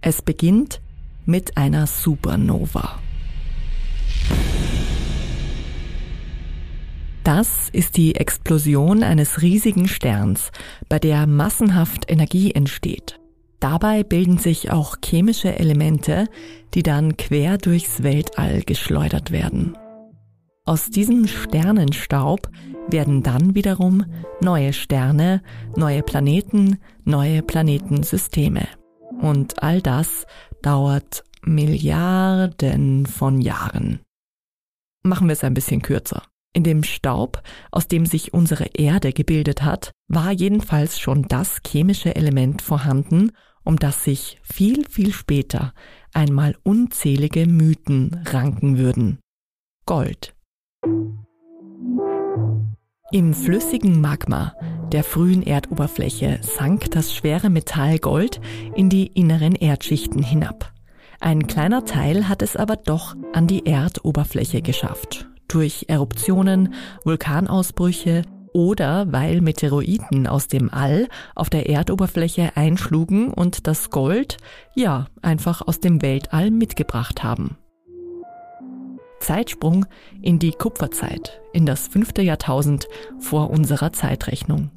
Es beginnt mit einer Supernova. Das ist die Explosion eines riesigen Sterns, bei der massenhaft Energie entsteht. Dabei bilden sich auch chemische Elemente, die dann quer durchs Weltall geschleudert werden. Aus diesem Sternenstaub werden dann wiederum neue Sterne, neue Planeten, neue Planetensysteme. Und all das dauert Milliarden von Jahren. Machen wir es ein bisschen kürzer. In dem Staub, aus dem sich unsere Erde gebildet hat, war jedenfalls schon das chemische Element vorhanden, um das sich viel, viel später einmal unzählige Mythen ranken würden. Gold. Im flüssigen Magma der frühen Erdoberfläche sank das schwere Metall Gold in die inneren Erdschichten hinab. Ein kleiner Teil hat es aber doch an die Erdoberfläche geschafft. Durch Eruptionen, Vulkanausbrüche oder weil Meteoroiden aus dem All auf der Erdoberfläche einschlugen und das Gold, ja, einfach aus dem Weltall mitgebracht haben. Zeitsprung in die Kupferzeit, in das fünfte Jahrtausend vor unserer Zeitrechnung.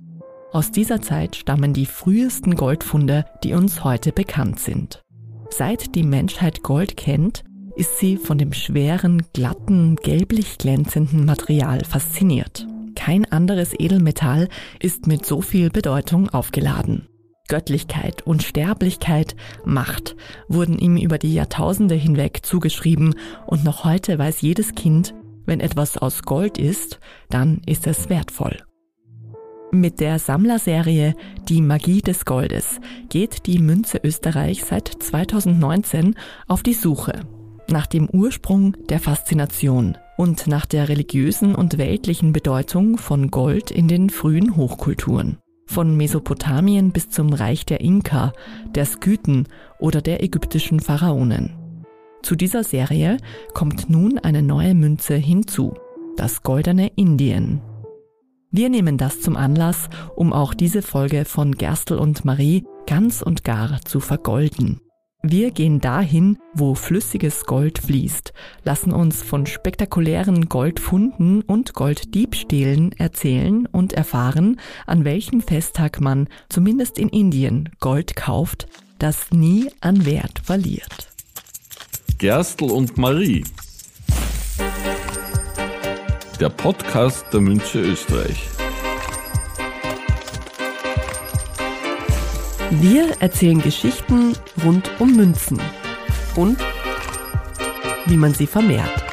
Aus dieser Zeit stammen die frühesten Goldfunde, die uns heute bekannt sind. Seit die Menschheit Gold kennt, ist sie von dem schweren, glatten, gelblich glänzenden Material fasziniert. Kein anderes Edelmetall ist mit so viel Bedeutung aufgeladen. Göttlichkeit, Unsterblichkeit, Macht wurden ihm über die Jahrtausende hinweg zugeschrieben und noch heute weiß jedes Kind, wenn etwas aus Gold ist, dann ist es wertvoll. Mit der Sammlerserie Die Magie des Goldes geht die Münze Österreich seit 2019 auf die Suche nach dem Ursprung der Faszination und nach der religiösen und weltlichen Bedeutung von Gold in den frühen Hochkulturen von Mesopotamien bis zum Reich der Inka, der Skythen oder der ägyptischen Pharaonen. Zu dieser Serie kommt nun eine neue Münze hinzu, das goldene Indien. Wir nehmen das zum Anlass, um auch diese Folge von Gerstl und Marie ganz und gar zu vergolden. Wir gehen dahin, wo flüssiges Gold fließt, lassen uns von spektakulären Goldfunden und Golddiebstählen erzählen und erfahren, an welchem Festtag man, zumindest in Indien, Gold kauft, das nie an Wert verliert. Gerstl und Marie. Der Podcast der Münze Österreich. Wir erzählen Geschichten rund um Münzen und wie man sie vermehrt.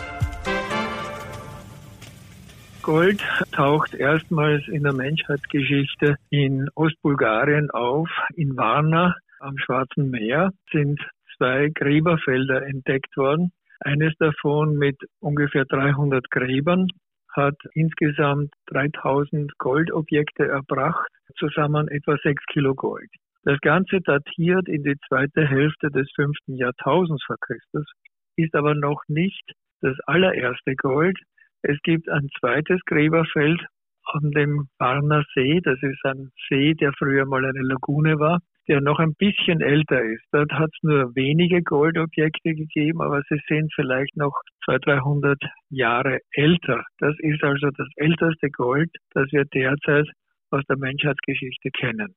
Gold taucht erstmals in der Menschheitsgeschichte in Ostbulgarien auf. In Varna am Schwarzen Meer sind zwei Gräberfelder entdeckt worden. Eines davon mit ungefähr 300 Gräbern hat insgesamt 3000 Goldobjekte erbracht, zusammen etwa 6 Kilo Gold. Das Ganze datiert in die zweite Hälfte des fünften Jahrtausends vor Christus, ist aber noch nicht das allererste Gold. Es gibt ein zweites Gräberfeld an dem Warner See. Das ist ein See, der früher mal eine Lagune war, der noch ein bisschen älter ist. Dort hat es nur wenige Goldobjekte gegeben, aber sie sind vielleicht noch 200, 300 Jahre älter. Das ist also das älteste Gold, das wir derzeit aus der Menschheitsgeschichte kennen.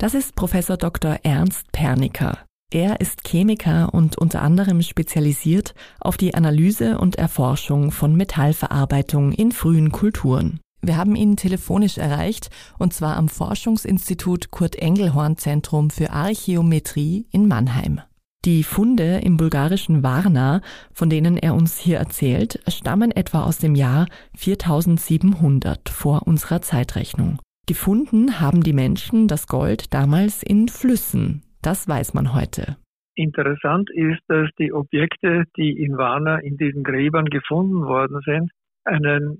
Das ist Professor Dr. Ernst Pernicker. Er ist Chemiker und unter anderem spezialisiert auf die Analyse und Erforschung von Metallverarbeitung in frühen Kulturen. Wir haben ihn telefonisch erreicht, und zwar am Forschungsinstitut Kurt Engelhorn Zentrum für Archäometrie in Mannheim. Die Funde im bulgarischen Varna, von denen er uns hier erzählt, stammen etwa aus dem Jahr 4700 vor unserer Zeitrechnung. Gefunden haben die Menschen das Gold damals in Flüssen. Das weiß man heute. Interessant ist, dass die Objekte, die in Varna in diesen Gräbern gefunden worden sind, eine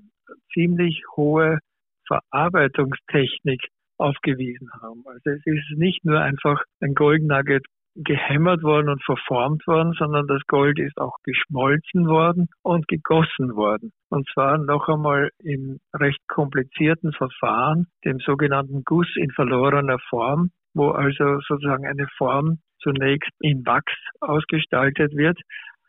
ziemlich hohe Verarbeitungstechnik aufgewiesen haben. Also es ist nicht nur einfach ein Goldnugget gehämmert worden und verformt worden, sondern das Gold ist auch geschmolzen worden und gegossen worden. Und zwar noch einmal in recht komplizierten Verfahren, dem sogenannten Guss in verlorener Form. wo also sozusagen eine Form zunächst in Wachs ausgestaltet wird,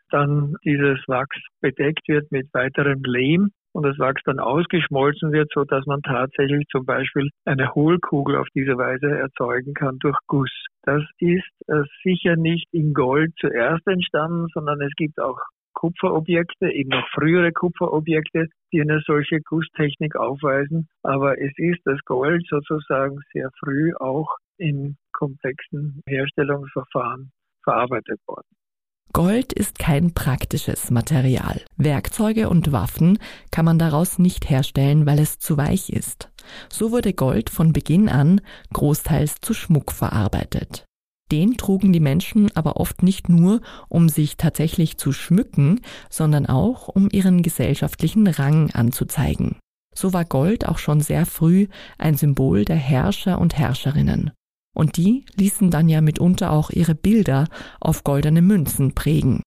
dann dieses Wachs bedeckt wird mit weiterem Lehm und das Wachs dann ausgeschmolzen wird, so dass man tatsächlich zum Beispiel eine Hohlkugel auf diese Weise erzeugen kann durch Guss. Das ist äh, sicher nicht in Gold zuerst entstanden, sondern es gibt auch Kupferobjekte, eben noch frühere Kupferobjekte, die eine solche Gusstechnik aufweisen. Aber es ist das Gold sozusagen sehr früh auch in komplexen Herstellungsverfahren verarbeitet worden. Gold ist kein praktisches Material. Werkzeuge und Waffen kann man daraus nicht herstellen, weil es zu weich ist. So wurde Gold von Beginn an großteils zu Schmuck verarbeitet. Den trugen die Menschen aber oft nicht nur, um sich tatsächlich zu schmücken, sondern auch, um ihren gesellschaftlichen Rang anzuzeigen. So war Gold auch schon sehr früh ein Symbol der Herrscher und Herrscherinnen. Und die ließen dann ja mitunter auch ihre Bilder auf goldene Münzen prägen.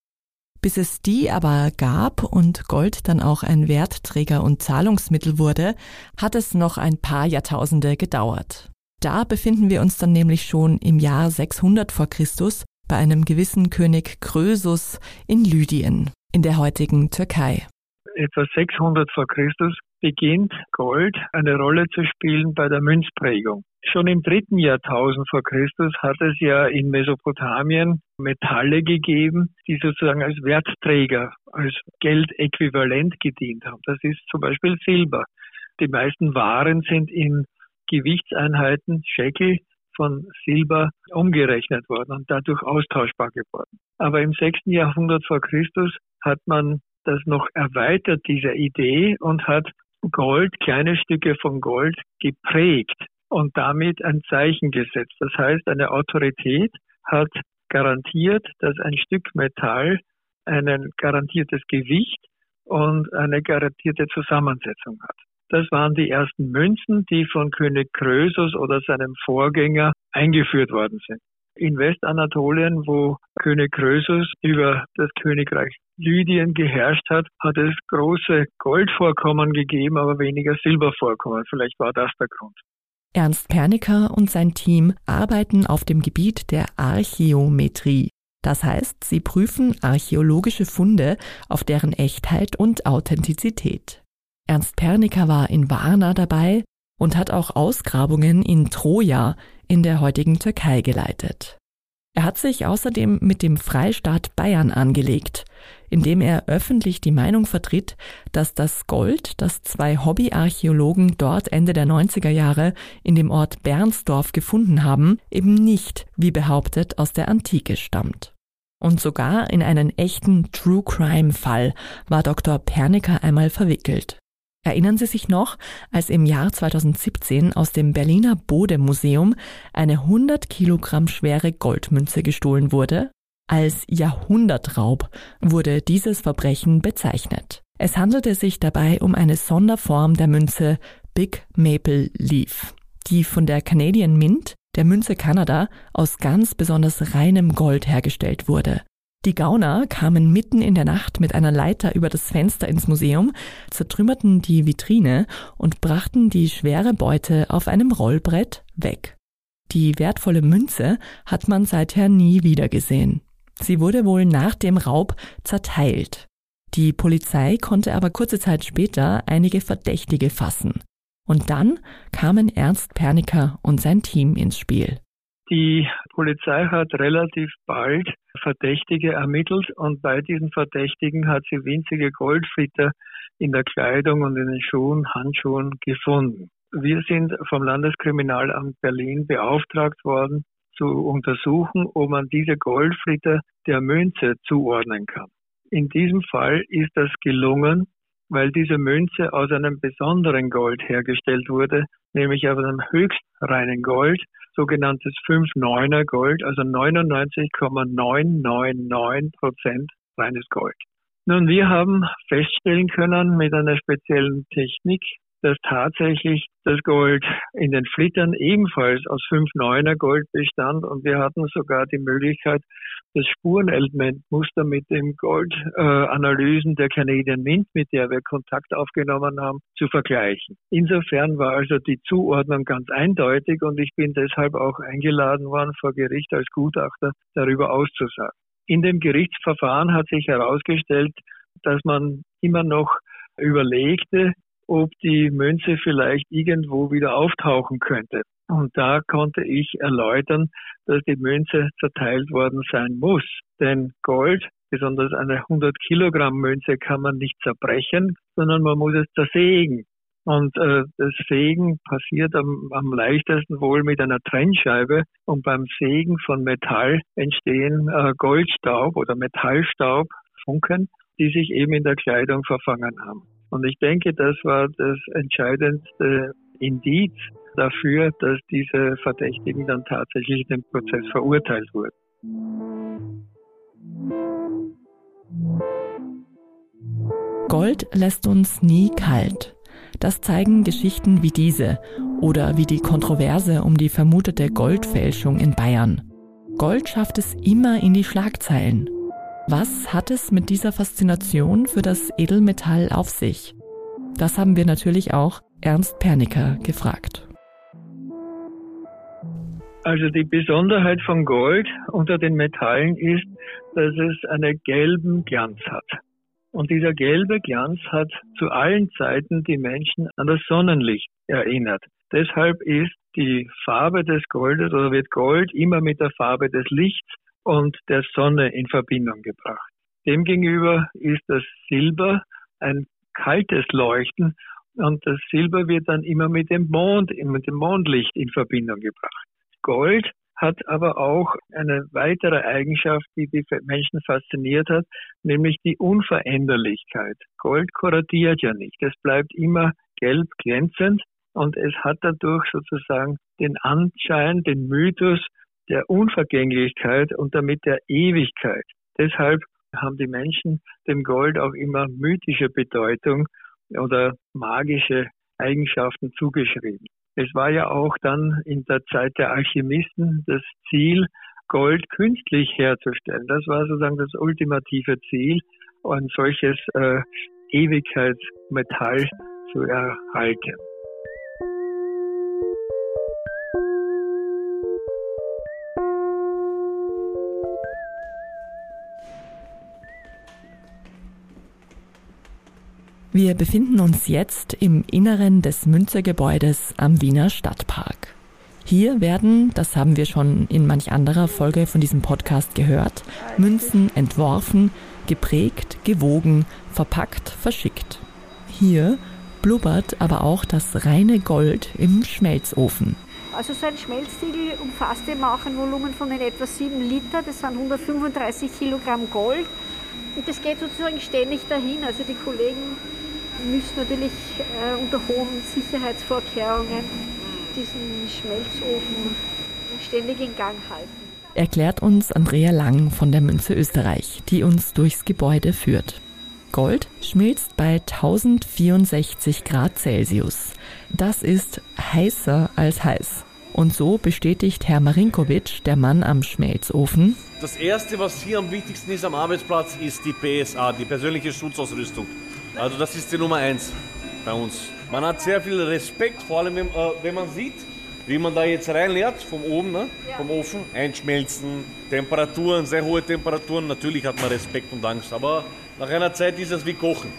Bis es die aber gab und Gold dann auch ein Wertträger und Zahlungsmittel wurde, hat es noch ein paar Jahrtausende gedauert. Da befinden wir uns dann nämlich schon im Jahr 600 vor Christus bei einem gewissen König Krösus in Lydien, in der heutigen Türkei. Etwa 600 vor Christus beginnt Gold eine Rolle zu spielen bei der Münzprägung. Schon im dritten Jahrtausend vor Christus hat es ja in Mesopotamien Metalle gegeben, die sozusagen als Wertträger, als Geldäquivalent gedient haben. Das ist zum Beispiel Silber. Die meisten Waren sind in Gewichtseinheiten, Shekel, von Silber umgerechnet worden und dadurch austauschbar geworden. Aber im sechsten Jahrhundert vor Christus hat man das noch erweitert, diese Idee, und hat Gold, kleine Stücke von Gold geprägt und damit ein Zeichen gesetzt. Das heißt, eine Autorität hat garantiert, dass ein Stück Metall ein garantiertes Gewicht und eine garantierte Zusammensetzung hat. Das waren die ersten Münzen, die von König Krösus oder seinem Vorgänger eingeführt worden sind. In Westanatolien, wo König Krösus über das Königreich Lydien geherrscht hat, hat es große Goldvorkommen gegeben, aber weniger Silbervorkommen. Vielleicht war das der Grund. Ernst Perniker und sein Team arbeiten auf dem Gebiet der Archäometrie. Das heißt, sie prüfen archäologische Funde auf deren Echtheit und Authentizität. Ernst Perniker war in Varna dabei und hat auch Ausgrabungen in Troja in der heutigen Türkei geleitet. Er hat sich außerdem mit dem Freistaat Bayern angelegt, indem er öffentlich die Meinung vertritt, dass das Gold, das zwei Hobbyarchäologen dort Ende der 90er Jahre in dem Ort Bernsdorf gefunden haben, eben nicht, wie behauptet, aus der Antike stammt. Und sogar in einen echten True Crime Fall war Dr. Perniker einmal verwickelt. Erinnern Sie sich noch, als im Jahr 2017 aus dem Berliner Bode-Museum eine 100 Kilogramm schwere Goldmünze gestohlen wurde? Als Jahrhundertraub wurde dieses Verbrechen bezeichnet. Es handelte sich dabei um eine Sonderform der Münze Big Maple Leaf, die von der Canadian Mint, der Münze Kanada, aus ganz besonders reinem Gold hergestellt wurde. Die Gauner kamen mitten in der Nacht mit einer Leiter über das Fenster ins Museum, zertrümmerten die Vitrine und brachten die schwere Beute auf einem Rollbrett weg. Die wertvolle Münze hat man seither nie wieder gesehen. Sie wurde wohl nach dem Raub zerteilt. Die Polizei konnte aber kurze Zeit später einige Verdächtige fassen. Und dann kamen Ernst Perniker und sein Team ins Spiel. Die Polizei hat relativ bald Verdächtige ermittelt und bei diesen Verdächtigen hat sie winzige Goldflitter in der Kleidung und in den Schuhen, Handschuhen gefunden. Wir sind vom Landeskriminalamt Berlin beauftragt worden, zu untersuchen, ob man diese Goldflitter der Münze zuordnen kann. In diesem Fall ist das gelungen, weil diese Münze aus einem besonderen Gold hergestellt wurde, nämlich aus einem höchst reinen Gold, sogenanntes 5-9er Gold, also 99,999 Prozent reines Gold. Nun, wir haben feststellen können mit einer speziellen Technik, dass tatsächlich das Gold in den Flittern ebenfalls aus 5-9er Gold bestand und wir hatten sogar die Möglichkeit, das Spurenelementmuster mit dem Goldanalysen äh, der Canadian Mint, mit der wir Kontakt aufgenommen haben, zu vergleichen. Insofern war also die Zuordnung ganz eindeutig und ich bin deshalb auch eingeladen worden, vor Gericht als Gutachter darüber auszusagen. In dem Gerichtsverfahren hat sich herausgestellt, dass man immer noch überlegte, ob die Münze vielleicht irgendwo wieder auftauchen könnte. Und da konnte ich erläutern, dass die Münze zerteilt worden sein muss. Denn Gold, besonders eine 100 Kilogramm Münze, kann man nicht zerbrechen, sondern man muss es zersägen. Und äh, das Sägen passiert am, am leichtesten wohl mit einer Trennscheibe. Und beim Sägen von Metall entstehen äh, Goldstaub oder Metallstaub, Funken, die sich eben in der Kleidung verfangen haben. Und ich denke, das war das entscheidendste Indiz dafür, dass diese Verdächtigen dann tatsächlich in dem Prozess verurteilt wurden. Gold lässt uns nie kalt. Das zeigen Geschichten wie diese oder wie die Kontroverse um die vermutete Goldfälschung in Bayern. Gold schafft es immer in die Schlagzeilen. Was hat es mit dieser Faszination für das Edelmetall auf sich? Das haben wir natürlich auch Ernst Pernicker gefragt. Also die Besonderheit von Gold unter den Metallen ist, dass es einen gelben Glanz hat. Und dieser gelbe Glanz hat zu allen Zeiten die Menschen an das Sonnenlicht erinnert. Deshalb ist die Farbe des Goldes oder wird Gold immer mit der Farbe des Lichts und der Sonne in Verbindung gebracht. Demgegenüber ist das Silber ein kaltes Leuchten und das Silber wird dann immer mit dem Mond, mit dem Mondlicht in Verbindung gebracht. Gold hat aber auch eine weitere Eigenschaft, die die Menschen fasziniert hat, nämlich die Unveränderlichkeit. Gold korrodiert ja nicht. Es bleibt immer gelb glänzend und es hat dadurch sozusagen den Anschein, den Mythos der Unvergänglichkeit und damit der Ewigkeit. Deshalb haben die Menschen dem Gold auch immer mythische Bedeutung oder magische Eigenschaften zugeschrieben. Es war ja auch dann in der Zeit der Alchemisten das Ziel, Gold künstlich herzustellen. Das war sozusagen das ultimative Ziel, ein solches äh, Ewigkeitsmetall zu erhalten. Wir befinden uns jetzt im Inneren des Münzergebäudes am Wiener Stadtpark. Hier werden, das haben wir schon in manch anderer Folge von diesem Podcast gehört, Münzen entworfen, geprägt, gewogen, verpackt, verschickt. Hier blubbert aber auch das reine Gold im Schmelzofen. Also so ein Schmelztiegel umfasst eben auch ein Volumen von in etwa 7 Liter, das sind 135 Kilogramm Gold. Und das geht sozusagen ständig dahin. Also die Kollegen müssen natürlich äh, unter hohen Sicherheitsvorkehrungen diesen Schmelzofen ständig in Gang halten. Erklärt uns Andrea Lang von der Münze Österreich, die uns durchs Gebäude führt. Gold schmilzt bei 1064 Grad Celsius. Das ist heißer als heiß. Und so bestätigt Herr Marinkovic, der Mann am Schmelzofen. Das Erste, was hier am wichtigsten ist am Arbeitsplatz, ist die PSA, die persönliche Schutzausrüstung. Also das ist die Nummer eins bei uns. Man hat sehr viel Respekt, vor allem wenn, äh, wenn man sieht, wie man da jetzt reinleert, vom oben, ne? Ja. vom Ofen, einschmelzen, Temperaturen, sehr hohe Temperaturen. Natürlich hat man Respekt und Angst, aber nach einer Zeit ist es wie Kochen.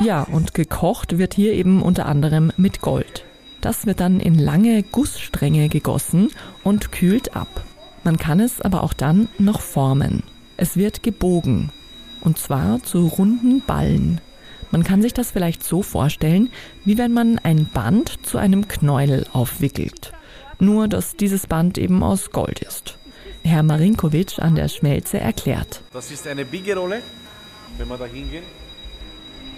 Ja, und gekocht wird hier eben unter anderem mit Gold. Das wird dann in lange Gussstränge gegossen und kühlt ab. Man kann es aber auch dann noch formen. Es wird gebogen. Und zwar zu runden Ballen. Man kann sich das vielleicht so vorstellen, wie wenn man ein Band zu einem Knäuel aufwickelt. Nur, dass dieses Band eben aus Gold ist. Herr Marinkovic an der Schmelze erklärt. Das ist eine Biegerolle, wenn wir da hingehen.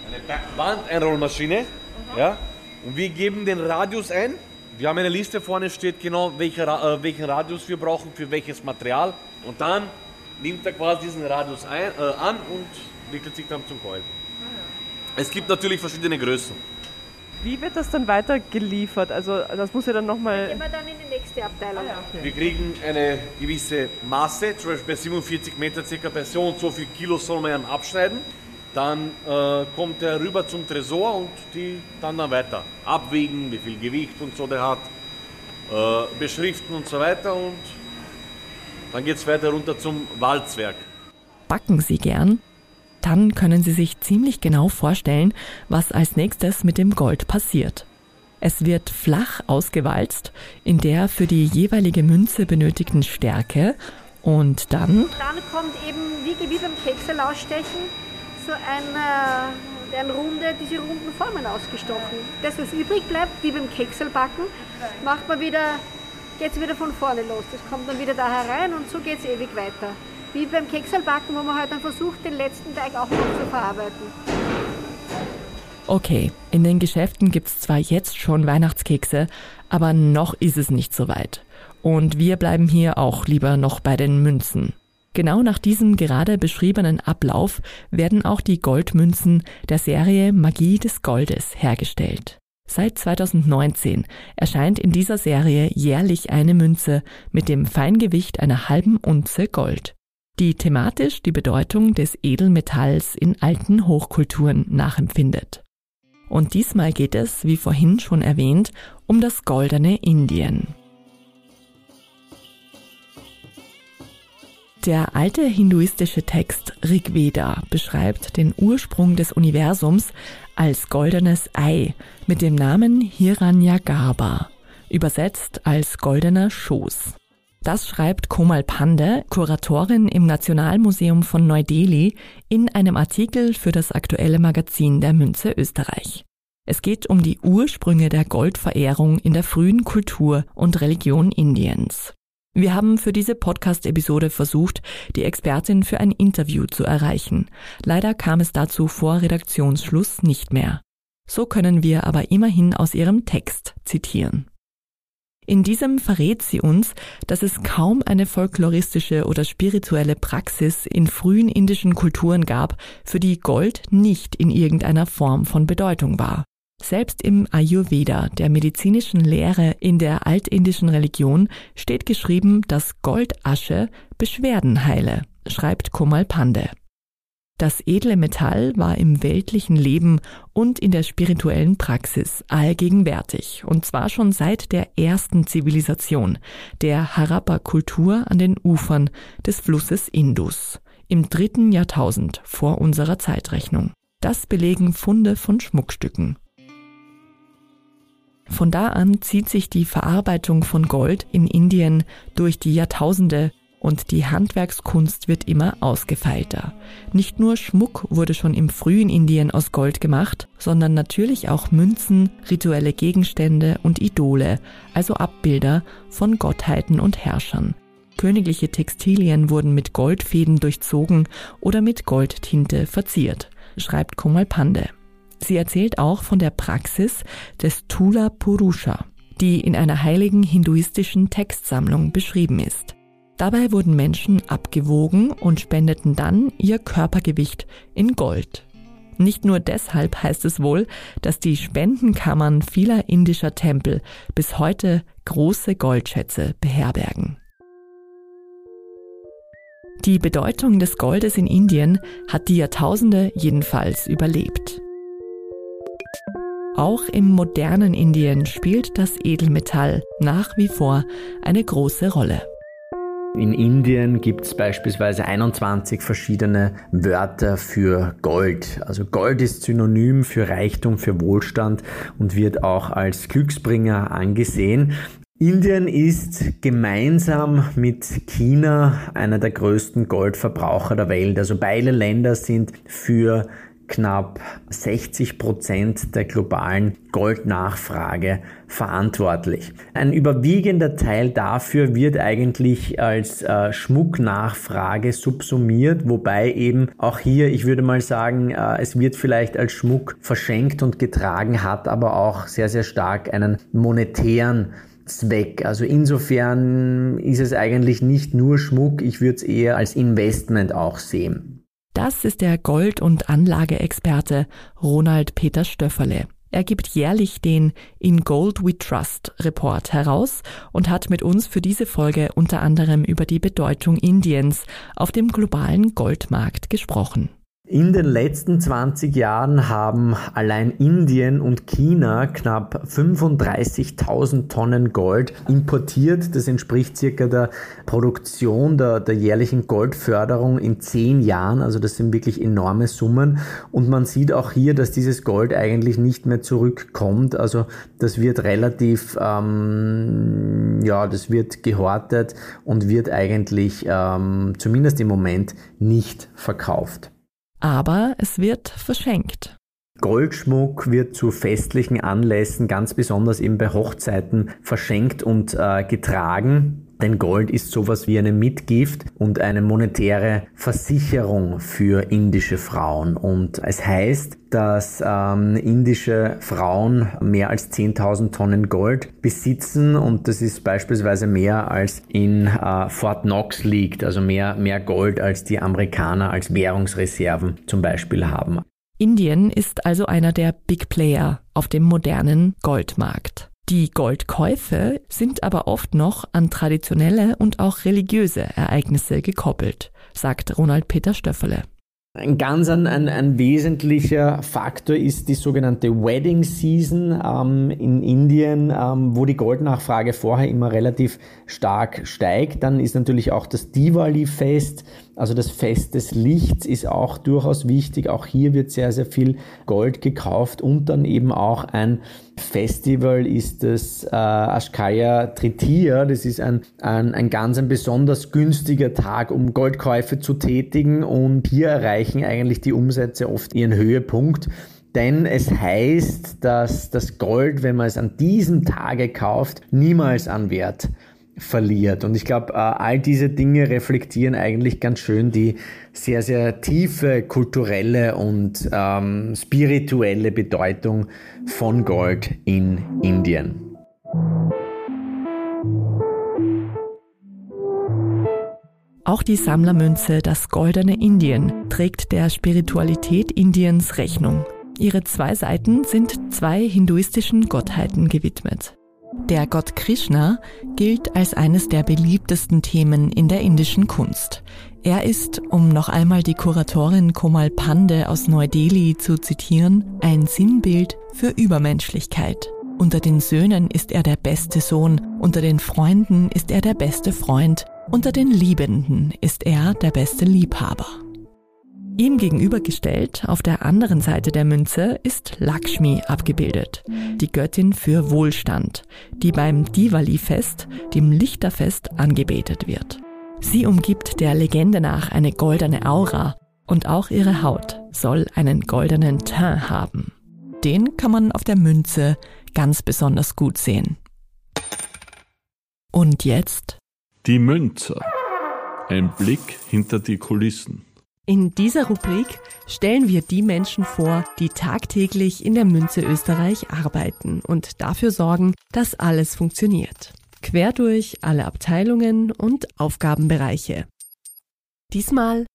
Eine Bandeinrollmaschine. Ja? Und wir geben den Radius ein. Wir haben eine Liste vorne, steht genau, welcher, äh, welchen Radius wir brauchen für welches Material. Und dann nimmt er quasi diesen Radius ein, äh, an und wickelt sich dann zum Coil. Es gibt natürlich verschiedene Größen. Wie wird das dann weiter geliefert? Also das muss ja dann nochmal... Gehen wir dann in die nächste Abteilung. Ah, ja, okay. Wir kriegen eine gewisse Masse, zum Beispiel bei 47 Meter circa per Person, so viel Kilo soll man ja abschneiden. Dann äh, kommt er rüber zum Tresor und die dann dann weiter abwägen, wie viel Gewicht und so der hat, äh, beschriften und so weiter und dann geht es weiter runter zum Walzwerk. Backen Sie gern? Dann können Sie sich ziemlich genau vorstellen, was als nächstes mit dem Gold passiert. Es wird flach ausgewalzt in der für die jeweilige Münze benötigten Stärke und dann Dann kommt eben, wie, wie beim Keksel ausstechen, so eine, werden runde, diese runden Formen ausgestochen. Das, was übrig bleibt, wie beim Kekselbacken, macht man wieder, geht es wieder von vorne los. Das kommt dann wieder da herein und so geht es ewig weiter. Wie beim Kekselbacken, wo man halt dann versucht, den letzten Teig auch noch zu verarbeiten. Okay, in den Geschäften gibt's zwar jetzt schon Weihnachtskekse, aber noch ist es nicht so weit. Und wir bleiben hier auch lieber noch bei den Münzen. Genau nach diesem gerade beschriebenen Ablauf werden auch die Goldmünzen der Serie Magie des Goldes hergestellt. Seit 2019 erscheint in dieser Serie jährlich eine Münze mit dem Feingewicht einer halben Unze Gold, die thematisch die Bedeutung des Edelmetalls in alten Hochkulturen nachempfindet. Und diesmal geht es, wie vorhin schon erwähnt, um das goldene Indien. Der alte hinduistische Text Rig Veda beschreibt den Ursprung des Universums als goldenes Ei mit dem Namen Hiranyagarbha, übersetzt als goldener Schoß. Das schreibt Komal Pande, Kuratorin im Nationalmuseum von Neu-Delhi, in einem Artikel für das aktuelle Magazin der Münze Österreich. Es geht um die Ursprünge der Goldverehrung in der frühen Kultur und Religion Indiens. Wir haben für diese Podcast-Episode versucht, die Expertin für ein Interview zu erreichen. Leider kam es dazu vor Redaktionsschluss nicht mehr. So können wir aber immerhin aus ihrem Text zitieren. In diesem verrät sie uns, dass es kaum eine folkloristische oder spirituelle Praxis in frühen indischen Kulturen gab, für die Gold nicht in irgendeiner Form von Bedeutung war. Selbst im Ayurveda, der medizinischen Lehre in der altindischen Religion, steht geschrieben, dass Goldasche Beschwerden heile, schreibt Komal Pande. Das edle Metall war im weltlichen Leben und in der spirituellen Praxis allgegenwärtig, und zwar schon seit der ersten Zivilisation, der Harappa-Kultur an den Ufern des Flusses Indus, im dritten Jahrtausend vor unserer Zeitrechnung. Das belegen Funde von Schmuckstücken. Von da an zieht sich die Verarbeitung von Gold in Indien durch die Jahrtausende und die Handwerkskunst wird immer ausgefeilter. Nicht nur Schmuck wurde schon im frühen Indien aus Gold gemacht, sondern natürlich auch Münzen, rituelle Gegenstände und Idole, also Abbilder von Gottheiten und Herrschern. Königliche Textilien wurden mit Goldfäden durchzogen oder mit Goldtinte verziert, schreibt Komal Pande. Sie erzählt auch von der Praxis des Tula Purusha, die in einer heiligen hinduistischen Textsammlung beschrieben ist. Dabei wurden Menschen abgewogen und spendeten dann ihr Körpergewicht in Gold. Nicht nur deshalb heißt es wohl, dass die Spendenkammern vieler indischer Tempel bis heute große Goldschätze beherbergen. Die Bedeutung des Goldes in Indien hat die Jahrtausende jedenfalls überlebt. Auch im modernen Indien spielt das Edelmetall nach wie vor eine große Rolle. In Indien gibt es beispielsweise 21 verschiedene Wörter für Gold. Also Gold ist Synonym für Reichtum, für Wohlstand und wird auch als Glücksbringer angesehen. Indien ist gemeinsam mit China einer der größten Goldverbraucher der Welt. Also beide Länder sind für knapp 60 Prozent der globalen Goldnachfrage verantwortlich. Ein überwiegender Teil dafür wird eigentlich als äh, Schmucknachfrage subsumiert, wobei eben auch hier, ich würde mal sagen, äh, es wird vielleicht als Schmuck verschenkt und getragen, hat aber auch sehr, sehr stark einen monetären Zweck. Also insofern ist es eigentlich nicht nur Schmuck, ich würde es eher als Investment auch sehen. Das ist der Gold- und Anlageexperte Ronald Peter Stöfferle. Er gibt jährlich den In Gold We Trust Report heraus und hat mit uns für diese Folge unter anderem über die Bedeutung Indiens auf dem globalen Goldmarkt gesprochen. In den letzten 20 Jahren haben allein Indien und China knapp 35.000 Tonnen Gold importiert. Das entspricht circa der Produktion der, der jährlichen Goldförderung in 10 Jahren. Also das sind wirklich enorme Summen. Und man sieht auch hier, dass dieses Gold eigentlich nicht mehr zurückkommt. Also das wird relativ, ähm, ja, das wird gehortet und wird eigentlich ähm, zumindest im Moment nicht verkauft aber es wird verschenkt. Goldschmuck wird zu festlichen Anlässen, ganz besonders eben bei Hochzeiten, verschenkt und äh, getragen. Denn Gold ist sowas wie eine Mitgift und eine monetäre Versicherung für indische Frauen. Und es heißt, dass ähm, indische Frauen mehr als 10.000 Tonnen Gold besitzen und das ist beispielsweise mehr als in äh, Fort Knox liegt, also mehr, mehr Gold als die Amerikaner als Währungsreserven zum Beispiel haben. Indien ist also einer der Big Player auf dem modernen Goldmarkt. Die Goldkäufe sind aber oft noch an traditionelle und auch religiöse Ereignisse gekoppelt, sagt Ronald Peter Stöffele. Ein ganz ein, ein, ein, wesentlicher Faktor ist die sogenannte Wedding Season ähm, in Indien, ähm, wo die Goldnachfrage vorher immer relativ stark steigt. Dann ist natürlich auch das Diwali-Fest, also das Fest des Lichts ist auch durchaus wichtig. Auch hier wird sehr, sehr viel Gold gekauft und dann eben auch ein Festival ist das äh, Ashkaya Tritiya. Das ist ein, ein, ein ganz ein besonders günstiger Tag, um Goldkäufe zu tätigen und hier erreichen eigentlich die Umsätze oft ihren Höhepunkt. Denn es heißt, dass das Gold, wenn man es an diesem Tage kauft, niemals an Wert verliert. Und ich glaube, äh, all diese Dinge reflektieren eigentlich ganz schön die sehr, sehr tiefe kulturelle und ähm, spirituelle Bedeutung von Gold in Indien. Auch die Sammlermünze Das goldene Indien trägt der Spiritualität Indiens Rechnung. Ihre zwei Seiten sind zwei hinduistischen Gottheiten gewidmet. Der Gott Krishna gilt als eines der beliebtesten Themen in der indischen Kunst. Er ist, um noch einmal die Kuratorin Komal Pande aus Neu-Delhi zu zitieren, ein Sinnbild für Übermenschlichkeit. Unter den Söhnen ist er der beste Sohn, unter den Freunden ist er der beste Freund, unter den Liebenden ist er der beste Liebhaber. Ihm gegenübergestellt, auf der anderen Seite der Münze, ist Lakshmi abgebildet, die Göttin für Wohlstand, die beim Diwali-Fest, dem Lichterfest, angebetet wird. Sie umgibt der Legende nach eine goldene Aura und auch ihre Haut soll einen goldenen Teint haben. Den kann man auf der Münze ganz besonders gut sehen. Und jetzt? Die Münze. Ein Blick hinter die Kulissen. In dieser Rubrik stellen wir die Menschen vor, die tagtäglich in der Münze Österreich arbeiten und dafür sorgen, dass alles funktioniert. Quer durch alle Abteilungen und Aufgabenbereiche. Diesmal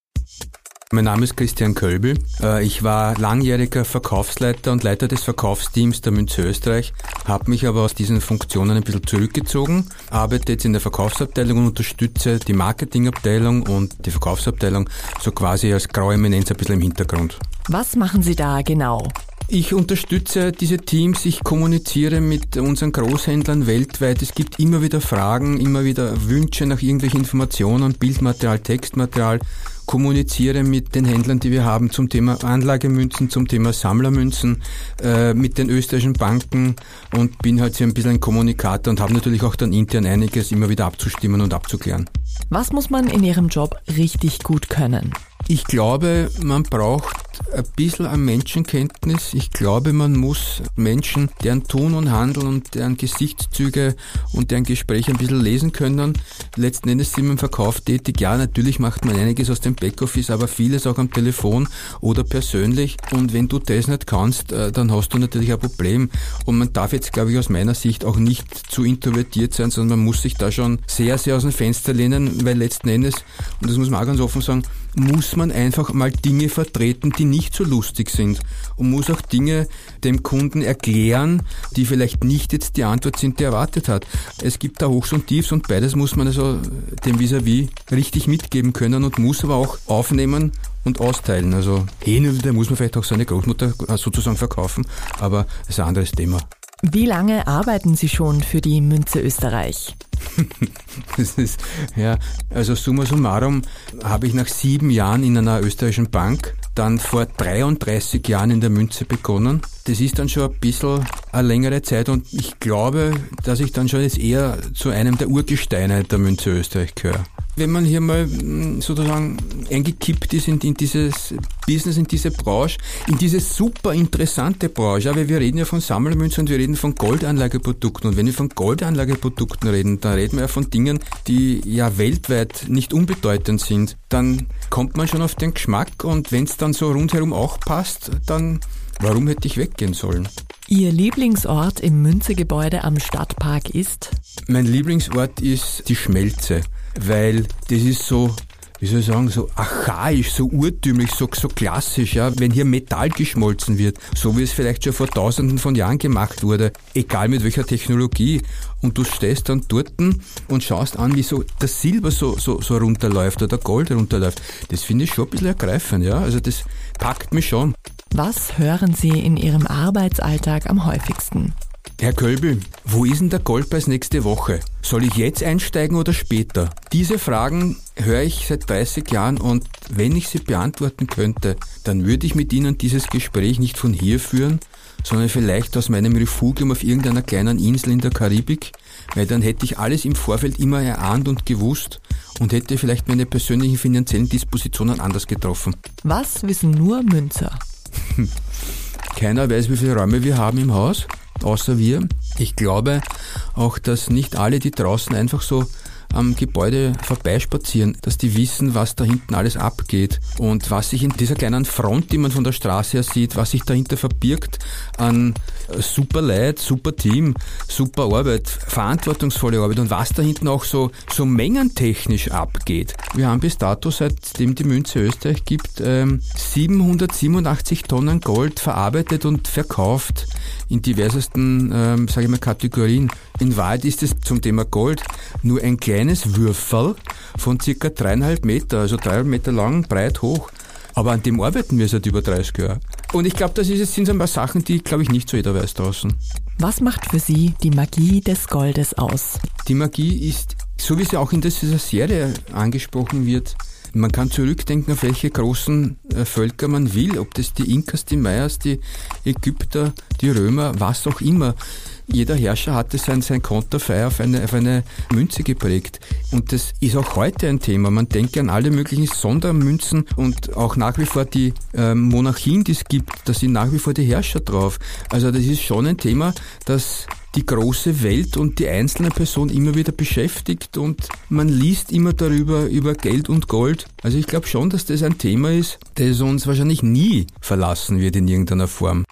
mein Name ist Christian Kölbel. Äh, ich war langjähriger Verkaufsleiter und Leiter des Verkaufsteams der Münze Österreich, habe mich aber aus diesen Funktionen ein bisschen zurückgezogen, arbeite jetzt in der Verkaufsabteilung und unterstütze die Marketingabteilung und die Verkaufsabteilung so quasi als graue Eminenz ein bisschen im Hintergrund. Was machen Sie da genau? Ich unterstütze diese Teams, ich kommuniziere mit unseren Großhändlern weltweit. Es gibt immer wieder Fragen, immer wieder Wünsche nach irgendwelchen Informationen, Bildmaterial, Textmaterial kommuniziere mit den Händlern, die wir haben zum Thema Anlagemünzen, zum Thema Sammlermünzen, äh, mit den österreichischen Banken und bin halt so ein bisschen ein Kommunikator und habe natürlich auch dann intern einiges immer wieder abzustimmen und abzuklären. Was muss man in Ihrem Job richtig gut können? Ich glaube, man braucht ein bisschen an Menschenkenntnis. Ich glaube, man muss Menschen, deren Tun und Handeln und deren Gesichtszüge und deren Gespräche ein bisschen lesen können. Letzten Endes sind wir im Verkauf tätig. Ja, natürlich macht man einiges aus dem Backoffice, aber vieles auch am Telefon oder persönlich. Und wenn du das nicht kannst, äh, dann hast du natürlich ein Problem. Und man darf jetzt, glaube ich, aus meiner Sicht auch nicht zu introvertiert sein, sondern man muss sich da schon sehr, sehr aus dem Fenster lehnen, weil letzten Endes, und das muss man auch ganz offen sagen, muss man einfach mal Dinge vertreten, die nicht so lustig sind und muss auch Dinge dem Kunden erklären, die vielleicht nicht jetzt die Antwort sind, die er erwartet hat. Es gibt da Hochs und Tiefs und beides muss man also dem Vis-à-vis -vis richtig mitgeben können und muss aber auch aufnehmen und austeilen. Also hin und wieder muss man vielleicht auch seine Großmutter sozusagen verkaufen, aber das ist ein anderes Thema. Wie lange arbeiten Sie schon für die Münze Österreich? das ist, ja, also summa summarum habe ich nach sieben Jahren in einer österreichischen Bank dann vor 33 Jahren in der Münze begonnen. Das ist dann schon ein bisschen eine längere Zeit und ich glaube, dass ich dann schon jetzt eher zu einem der Urgesteine der Münze Österreich gehöre wenn man hier mal hm, sozusagen eingekippt ist in, in, dieses Business, in diese Branche, in diese super interessante Branche. Aber wir reden ja von Sammelmünzen und wir reden von Goldanlageprodukten. Und wenn wir von Goldanlageprodukten reden, dann reden wir ja von Dingen, die ja weltweit nicht unbedeutend sind. Dann kommt man schon auf den Geschmack und wenn es dann so rundherum auch passt, dann warum hätte ich weggehen sollen? Ihr Lieblingsort im Münzegebäude am Stadtpark ist? Mein Lieblingsort ist die Schmelze weil das ist so, wie soll ich sagen, so archaisch, so urtümlich, so, so klassisch, ja, wenn hier Metall geschmolzen wird, so wie es vielleicht schon vor tausenden von Jahren gemacht wurde, egal mit welcher Technologie, und du stehst dann dort und schaust an, wie so das Silber so, so, so runterläuft oder Gold runterläuft, das finde ich schon ein bisschen ergreifend, ja, also das packt mich schon. Was hören Sie in Ihrem Arbeitsalltag am häufigsten? Herr Kölbel, wo ist denn der Goldpreis nächste Woche? Soll ich jetzt einsteigen oder später? Diese Fragen höre ich seit 30 Jahren und wenn ich sie beantworten könnte, dann würde ich mit Ihnen dieses Gespräch nicht von hier führen, sondern vielleicht aus meinem Refugium auf irgendeiner kleinen Insel in der Karibik, weil dann hätte ich alles im Vorfeld immer erahnt und gewusst und hätte vielleicht meine persönlichen finanziellen Dispositionen anders getroffen. Was wissen nur Münzer? Keiner weiß, wie viele Räume wir haben im Haus außer wir. Ich glaube auch, dass nicht alle, die draußen einfach so am Gebäude vorbeispazieren, dass die wissen, was da hinten alles abgeht und was sich in dieser kleinen Front, die man von der Straße her sieht, was sich dahinter verbirgt an super Leid, super Team, super Arbeit, verantwortungsvolle Arbeit und was da hinten auch so, so mengentechnisch abgeht. Wir haben bis dato, seitdem die Münze Österreich gibt, 787 ähm, Tonnen Gold verarbeitet und verkauft in diversesten, ähm, sage ich mal, Kategorien. In Wahrheit ist es zum Thema Gold nur ein kleines Würfel von circa dreieinhalb Meter, also dreieinhalb Meter lang, breit, hoch. Aber an dem arbeiten wir seit über 30 Jahren. Und ich glaube, das ist, sind so ein paar Sachen, die, glaube ich, nicht so jeder weiß draußen. Was macht für Sie die Magie des Goldes aus? Die Magie ist, so wie sie auch in dieser Serie angesprochen wird, man kann zurückdenken, auf welche großen äh, Völker man will, ob das die Inkas, die Mayas, die Ägypter, die Römer, was auch immer. Jeder Herrscher hatte sein, sein Konterfei auf eine, auf eine Münze geprägt. Und das ist auch heute ein Thema. Man denke an alle möglichen Sondermünzen und auch nach wie vor die äh, Monarchien, die es gibt, da sind nach wie vor die Herrscher drauf. Also das ist schon ein Thema, das die große Welt und die einzelne Person immer wieder beschäftigt und man liest immer darüber, über Geld und Gold. Also ich glaube schon, dass das ein Thema ist, das uns wahrscheinlich nie verlassen wird in irgendeiner Form.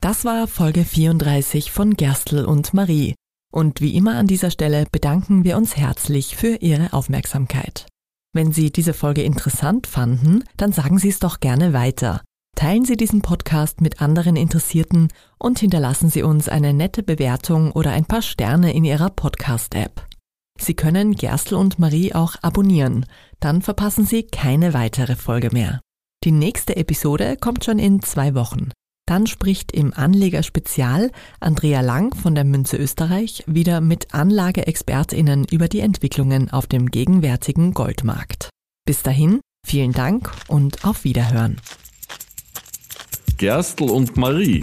Das war Folge 34 von Gerstl und Marie. Und wie immer an dieser Stelle bedanken wir uns herzlich für Ihre Aufmerksamkeit. Wenn Sie diese Folge interessant fanden, dann sagen Sie es doch gerne weiter. Teilen Sie diesen Podcast mit anderen Interessierten und hinterlassen Sie uns eine nette Bewertung oder ein paar Sterne in Ihrer Podcast-App. Sie können Gerstl und Marie auch abonnieren, dann verpassen Sie keine weitere Folge mehr. Die nächste Episode kommt schon in zwei Wochen. Dann spricht im Anlegerspezial Andrea Lang von der Münze Österreich wieder mit Anlageexpertinnen über die Entwicklungen auf dem gegenwärtigen Goldmarkt. Bis dahin, vielen Dank und auf Wiederhören. Gerstl und Marie.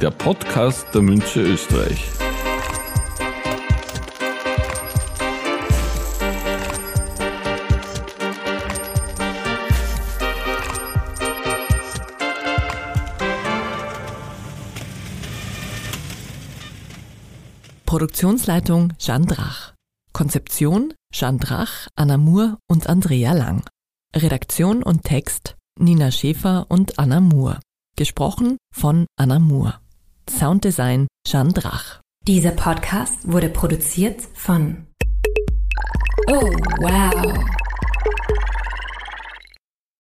Der Podcast der Münze Österreich. Produktionsleitung Jeanne Drach. Konzeption Jeanne Drach, Anna Moore und Andrea Lang. Redaktion und Text Nina Schäfer und Anna Moore. Gesprochen von Anna Moore. Sounddesign Jeanne Drach. Dieser Podcast wurde produziert von Oh, wow.